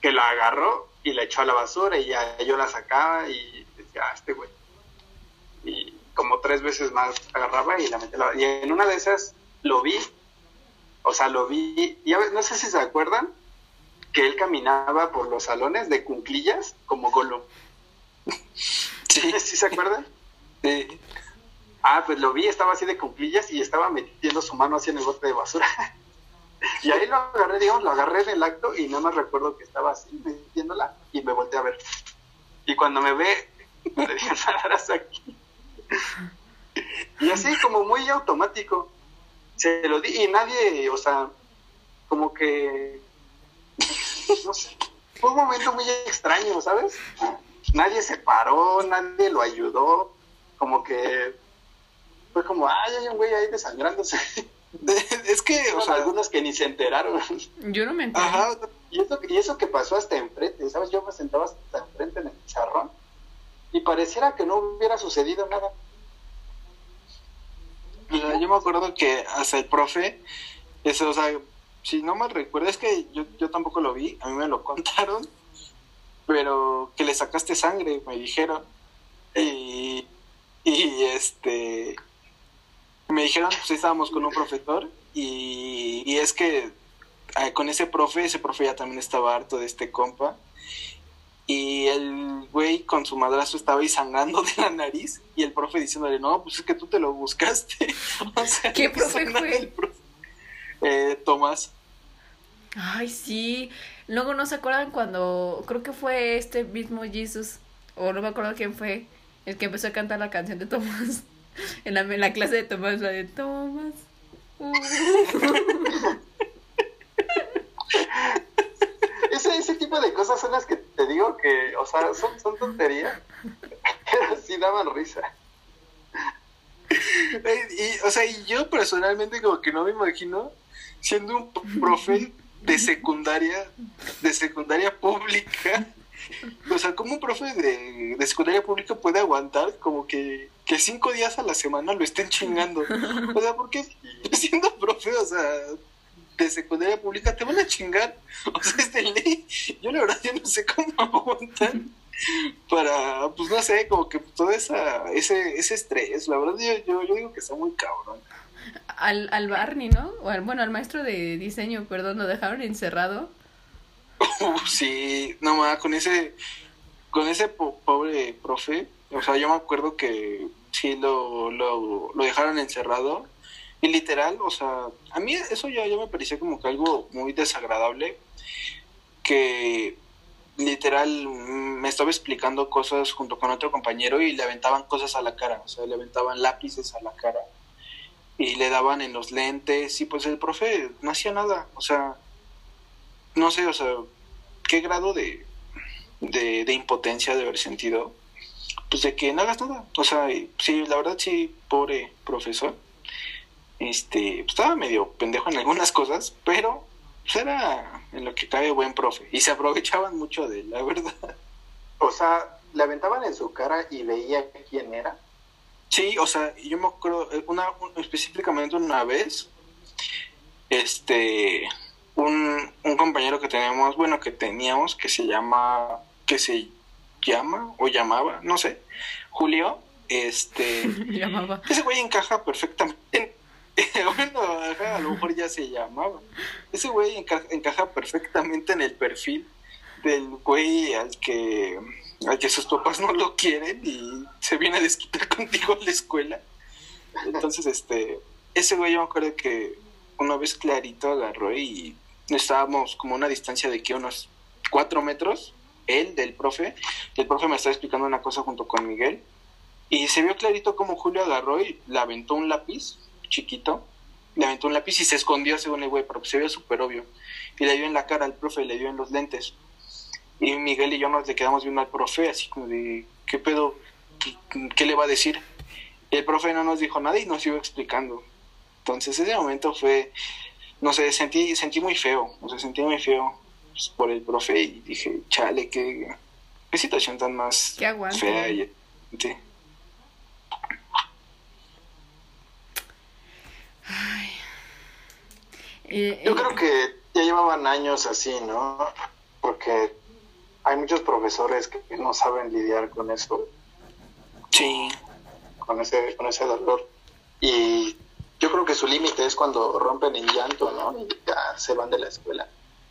que la agarró y la echó a la basura y ya yo la sacaba y decía, ah, este güey. Y como tres veces más agarraba y la metía. Y en una de esas lo vi, o sea, lo vi, y no sé si se acuerdan, que él caminaba por los salones de cunclillas como Golo. ¿Sí? ¿Sí se acuerdan? Sí. Ah, pues lo vi, estaba así de cunclillas y estaba metiendo su mano así en el bote de basura. Y ahí lo agarré, digamos, lo agarré en el acto y nada más recuerdo que estaba así metiéndola y me volteé a ver. Y cuando me ve, le dije, aquí. Y así como muy automático. Se lo di y nadie, o sea, como que, no sé, fue un momento muy extraño, ¿sabes? Nadie se paró, nadie lo ayudó, como que fue como, ay, hay un güey ahí desangrándose. es que, o sea, algunos que ni se enteraron. Yo no me enteré. Ajá, y eso, y eso que pasó hasta enfrente, ¿sabes? Yo me sentaba hasta enfrente en el charrón y pareciera que no hubiera sucedido nada. yo me acuerdo que hasta el profe, eso, o sea, si no me recuerdo, es que yo, yo tampoco lo vi, a mí me lo contaron, pero que le sacaste sangre, me dijeron. Y, y este me dijeron, pues estábamos con un profesor y, y es que eh, con ese profe, ese profe ya también estaba harto de este compa y el güey con su madrazo estaba ahí sangrando de la nariz y el profe diciéndole, no, pues es que tú te lo buscaste. o sea, ¿Qué profe fue? Eh, Tomás. Ay, sí. Luego no se acuerdan cuando, creo que fue este mismo Jesus, o no me acuerdo quién fue, el que empezó a cantar la canción de Tomás. En la, clase de Tomás, la de Tomás. Ese, ese tipo de cosas son las que te digo que, o sea, son, son tonterías, pero sí daban risa. Y, o sea, y yo personalmente como que no me imagino siendo un profe de secundaria, de secundaria pública, o sea, como un profe de secundaria pública puede aguantar como que, que, cinco días a la semana lo estén chingando. O sea, porque siendo profe, o sea, de secundaria pública te van a chingar. O sea, es de ley. Yo la verdad yo no sé cómo aguantan para, pues no sé, como que todo esa, ese, ese estrés. La verdad yo, yo, yo digo que está muy cabrón. Al, al Barney, ¿no? O al, bueno, al maestro de diseño, perdón, lo dejaron encerrado sí, no más, con ese, con ese pobre profe, o sea, yo me acuerdo que sí lo, lo, lo dejaron encerrado. Y literal, o sea, a mí eso ya, ya me parecía como que algo muy desagradable, que literal me estaba explicando cosas junto con otro compañero y le aventaban cosas a la cara, o sea, le aventaban lápices a la cara y le daban en los lentes y pues el profe no hacía nada, o sea, no sé, o sea, qué grado de, de, de impotencia de haber sentido, pues de que no hagas nada, o sea, sí, la verdad sí, pobre profesor, este, pues, estaba medio pendejo en algunas cosas, pero pues era en lo que cabe buen profe y se aprovechaban mucho de él, la verdad. O sea, le aventaban en su cara y veía quién era. Sí, o sea, yo me acuerdo, eh, una, específicamente una vez, este, un, un compañero que tenemos, bueno, que teníamos, que se llama, que se llama o llamaba, no sé, Julio, este, llamaba. ese güey encaja perfectamente bueno, a lo mejor ya se llamaba. Ese güey encaja, perfectamente en el perfil del güey al que, al que sus papás no lo quieren y se viene a desquitar contigo en la escuela. Entonces, este, ese güey yo me acuerdo que una vez clarito agarró y estábamos como a una distancia de que unos cuatro metros, él del profe, el profe me estaba explicando una cosa junto con Miguel, y se vio clarito como Julio agarró y le aventó un lápiz chiquito, le aventó un lápiz y se escondió según el güey, pero se vio súper obvio. Y le dio en la cara al profe, le dio en los lentes. Y Miguel y yo nos le quedamos viendo al profe, así como de, ¿qué pedo? ¿Qué, le va a decir? El profe no nos dijo nada y nos iba explicando. Entonces ese momento fue, no sé, sentí, sentí muy feo, o sea, sentí muy feo pues, por el profe y dije, chale, qué, qué situación tan más fea. Y, sí. Eh, Yo creo que ya llevaban años así, ¿no? Porque hay muchos profesores que no saben lidiar con eso. Sí. Con ese, con ese dolor. Y yo creo que su límite es cuando rompen en llanto, ¿no? Y ya se van de la escuela.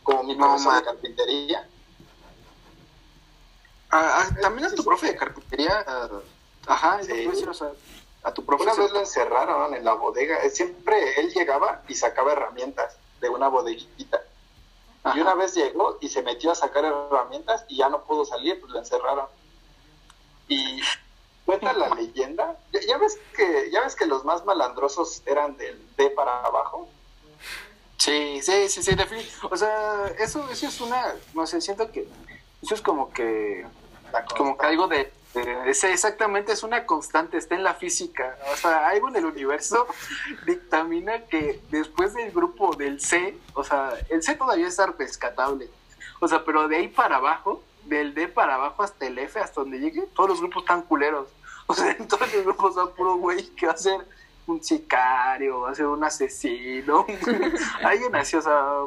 Como mi profesor de carpintería. Ah, ah, también es tu profe de carpintería. ajá, sí. o sea, a tu Una vez lo encerraron en la bodega. Eh, siempre él llegaba y sacaba herramientas de una bodeguita. Y una vez llegó y se metió a sacar herramientas y ya no pudo salir, pues lo encerraron. Y cuenta la leyenda. ¿Ya, ves que ya ves que los más malandrosos eran del D para abajo. Sí, sí, sí, sí, O sea, eso, eso es una, no sé, siento que eso es como que, como que algo de ese exactamente es una constante, está en la física. O sea, algo en el universo dictamina que después del grupo del C, o sea, el C todavía está rescatable. O sea, pero de ahí para abajo, del D para abajo hasta el F, hasta donde llegue, todos los grupos están culeros. O sea, en todos los grupos son puro güey que va a ser un sicario, va a ser un asesino. Alguien así, o sea,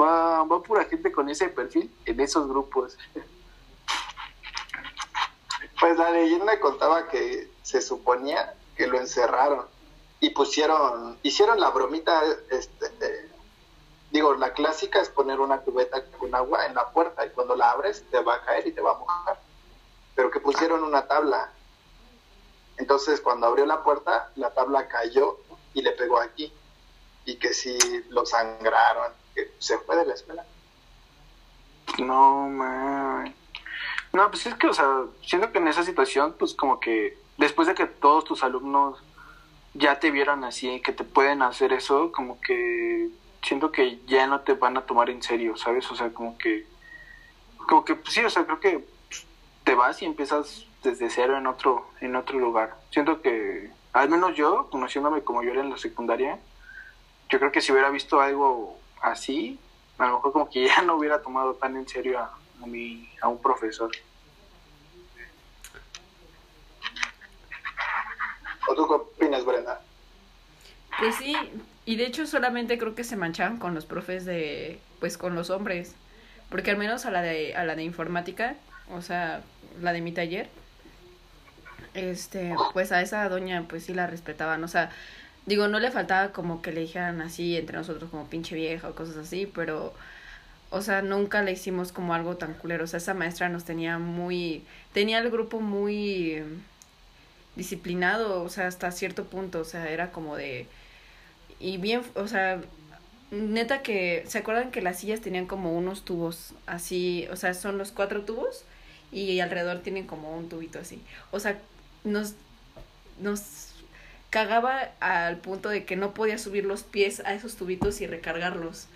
va, va pura gente con ese perfil en esos grupos. Pues la leyenda contaba que se suponía que lo encerraron y pusieron, hicieron la bromita, este, digo, la clásica es poner una cubeta con agua en la puerta y cuando la abres te va a caer y te va a mojar. Pero que pusieron una tabla. Entonces cuando abrió la puerta, la tabla cayó y le pegó aquí. Y que si lo sangraron, que se fue de la escuela. No, man. No, pues es que, o sea, siento que en esa situación, pues como que después de que todos tus alumnos ya te vieron así, que te pueden hacer eso, como que siento que ya no te van a tomar en serio, ¿sabes? O sea, como que, como que, pues sí, o sea, creo que te vas y empiezas desde cero en otro, en otro lugar. Siento que, al menos yo, conociéndome como yo era en la secundaria, yo creo que si hubiera visto algo así, a lo mejor como que ya no hubiera tomado tan en serio a, a, mi, a un profesor. ¿O tú qué opinas, Brenda? Pues sí, y de hecho solamente creo que se manchaban con los profes de, pues con los hombres, porque al menos a la de, a la de informática, o sea, la de mi taller, este, pues a esa doña pues sí la respetaban, o sea, digo, no le faltaba como que le dijeran así entre nosotros como pinche vieja o cosas así, pero o sea, nunca le hicimos como algo tan culero. O sea, esa maestra nos tenía muy, tenía el grupo muy, disciplinado, o sea, hasta cierto punto, o sea, era como de... Y bien, o sea, neta que, ¿se acuerdan que las sillas tenían como unos tubos así, o sea, son los cuatro tubos y alrededor tienen como un tubito así? O sea, nos, nos cagaba al punto de que no podía subir los pies a esos tubitos y recargarlos.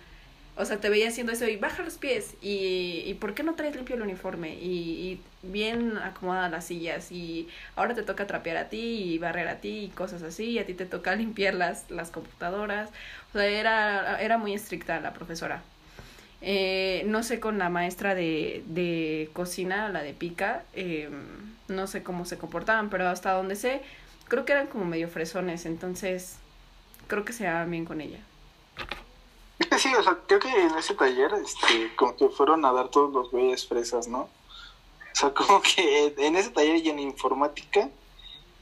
O sea, te veía haciendo eso y baja los pies. Y, y ¿por qué no traes limpio el uniforme? Y, y bien acomodadas las sillas. Y ahora te toca trapear a ti y barrer a ti y cosas así. Y a ti te toca limpiar las, las computadoras. O sea, era, era muy estricta la profesora. Eh, no sé con la maestra de, de cocina, la de pica, eh, no sé cómo se comportaban, pero hasta donde sé, creo que eran como medio fresones, entonces creo que se llevaban bien con ella. Sí, o sea, creo que en ese taller, este, como que fueron a dar todos los güeyes fresas, ¿no? O sea, como que en ese taller y en informática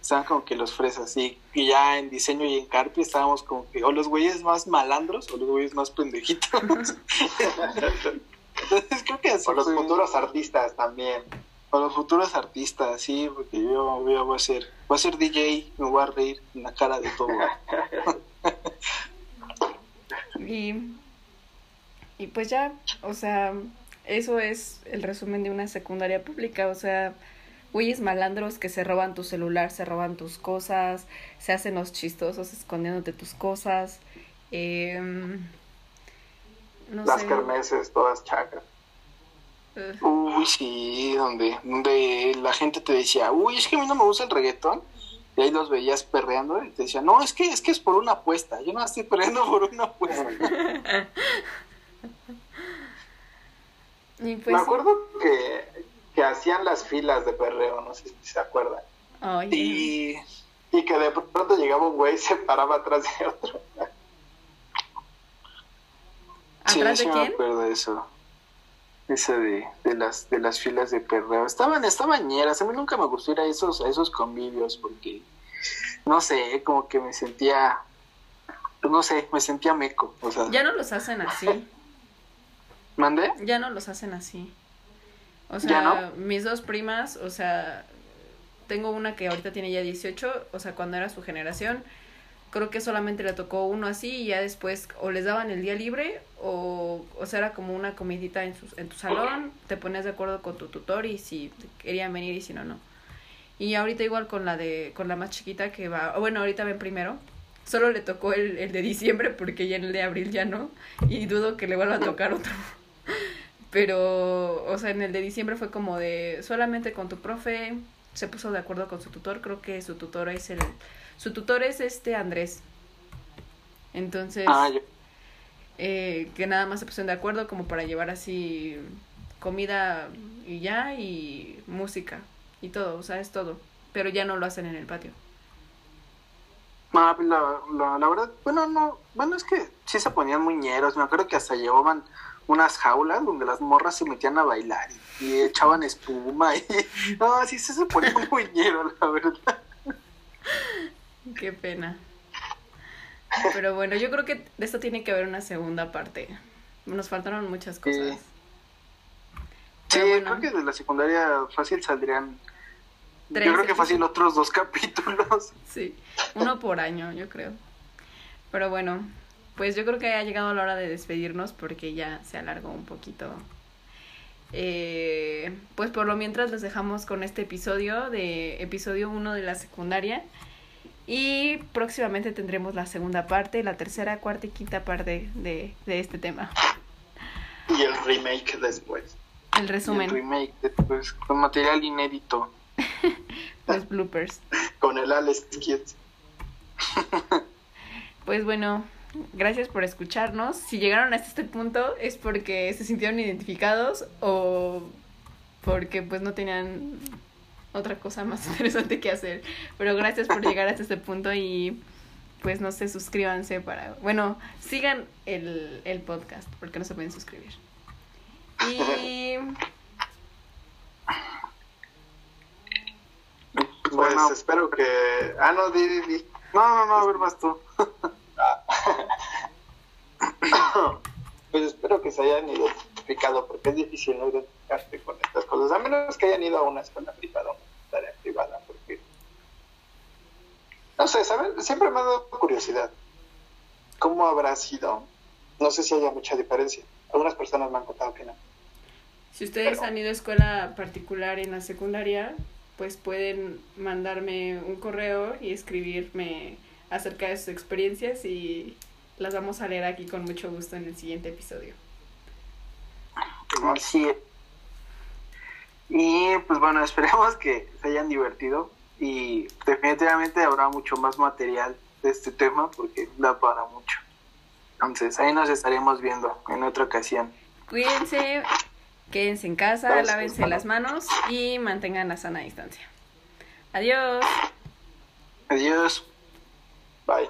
estaban como que los fresas, y, y ya en diseño y en carpi estábamos como que o los güeyes más malandros o los güeyes más pendejitos. Entonces creo que así O los futuros artistas también. O los futuros artistas, sí, porque yo, yo voy a ser, voy a ser DJ, me voy a reír en la cara de todo. Y, y pues ya, o sea, eso es el resumen de una secundaria pública, o sea, güeyes malandros que se roban tu celular, se roban tus cosas, se hacen los chistosos escondiéndote tus cosas. em, no Las sé. kermeses, todas chacas. Uy, sí, donde, donde la gente te decía, uy, es que a mí no me gusta el reggaetón. Y ahí los veías perreando y te decían, no, es que es que es por una apuesta. Yo no estoy perreando por una apuesta. y pues, Me acuerdo que, que hacían las filas de perreo, no sé si se acuerdan. Y Y que de pronto llegaba un güey y se paraba atrás de otro. sí, ¿atrás sí de me quién? acuerdo de eso. Esa de, de las de las filas de perreo. Estaban, estaban ñeras. A mí nunca me gustó ir a esos, a esos convivios porque, no sé, como que me sentía, no sé, me sentía meco. O sea, Ya no los hacen así. ¿mandé? Ya no los hacen así. O ¿Ya sea, no? mis dos primas, o sea, tengo una que ahorita tiene ya 18, o sea, cuando era su generación, creo que solamente le tocó uno así y ya después o les daban el día libre o, o sea, era como una comidita en, sus, en tu salón, te ponías de acuerdo con tu tutor y si querían venir y si no, no. Y ahorita igual con la de, con la más chiquita que va, bueno, ahorita ven primero, solo le tocó el, el de diciembre porque ya en el de abril ya no, y dudo que le vuelva a tocar otro. Pero, o sea, en el de diciembre fue como de solamente con tu profe, se puso de acuerdo con su tutor, creo que su tutor es el, su tutor es este Andrés. Entonces, Ah, yo, eh, que nada más se pusieron de acuerdo como para llevar así comida y ya, y música y todo, o sea, es todo. Pero ya no lo hacen en el patio. Ah, la, la, la verdad, bueno, no, bueno, es que sí se ponían muy ñeros. Me acuerdo que hasta llevaban unas jaulas donde las morras se metían a bailar y, y echaban espuma y no, sí se, se ponía muy ñero, la verdad. Qué pena. Pero bueno, yo creo que de esto tiene que haber una segunda parte. Nos faltaron muchas cosas. Sí, bueno. creo que de la secundaria fácil saldrían. Tres yo creo que fácil otros dos capítulos. Sí, uno por año, yo creo. Pero bueno, pues yo creo que ha llegado la hora de despedirnos porque ya se alargó un poquito. Eh, pues por lo mientras les dejamos con este episodio de episodio 1 de la secundaria. Y próximamente tendremos la segunda parte, la tercera, cuarta y quinta parte de, de este tema. Y el remake después. El Y resumen, el remake, después, con material inédito. los bloopers. Con el Alex Kids. Pues bueno, gracias por escucharnos. Si llegaron hasta este punto es porque se sintieron identificados o porque pues no tenían otra cosa más interesante que hacer. Pero gracias por llegar hasta este punto y pues no sé, suscríbanse para... Bueno, sigan el, el podcast porque no se pueden suscribir. Y Pues Bueno, espero que. Ah, no, di, di, di. no, no, no, a ver, vas tú. Pues espero que se hayan identificado, porque es difícil no identificarte con estas cosas, a menos que hayan ido a una escuela privada o una escuela privada, porque No sé, ¿sabes? Siempre me ha dado curiosidad. ¿Cómo habrá sido? No sé si haya mucha diferencia. Algunas personas me han contado que no. Si ustedes han ido a escuela particular en la secundaria, pues pueden mandarme un correo y escribirme acerca de sus experiencias y las vamos a leer aquí con mucho gusto en el siguiente episodio. Así es. Y pues bueno, esperemos que se hayan divertido y definitivamente habrá mucho más material de este tema porque da para mucho. Entonces, ahí nos estaremos viendo en otra ocasión. Cuídense, quédense en casa, lávense las manos y mantengan la sana distancia. Adiós. Adiós. Bye.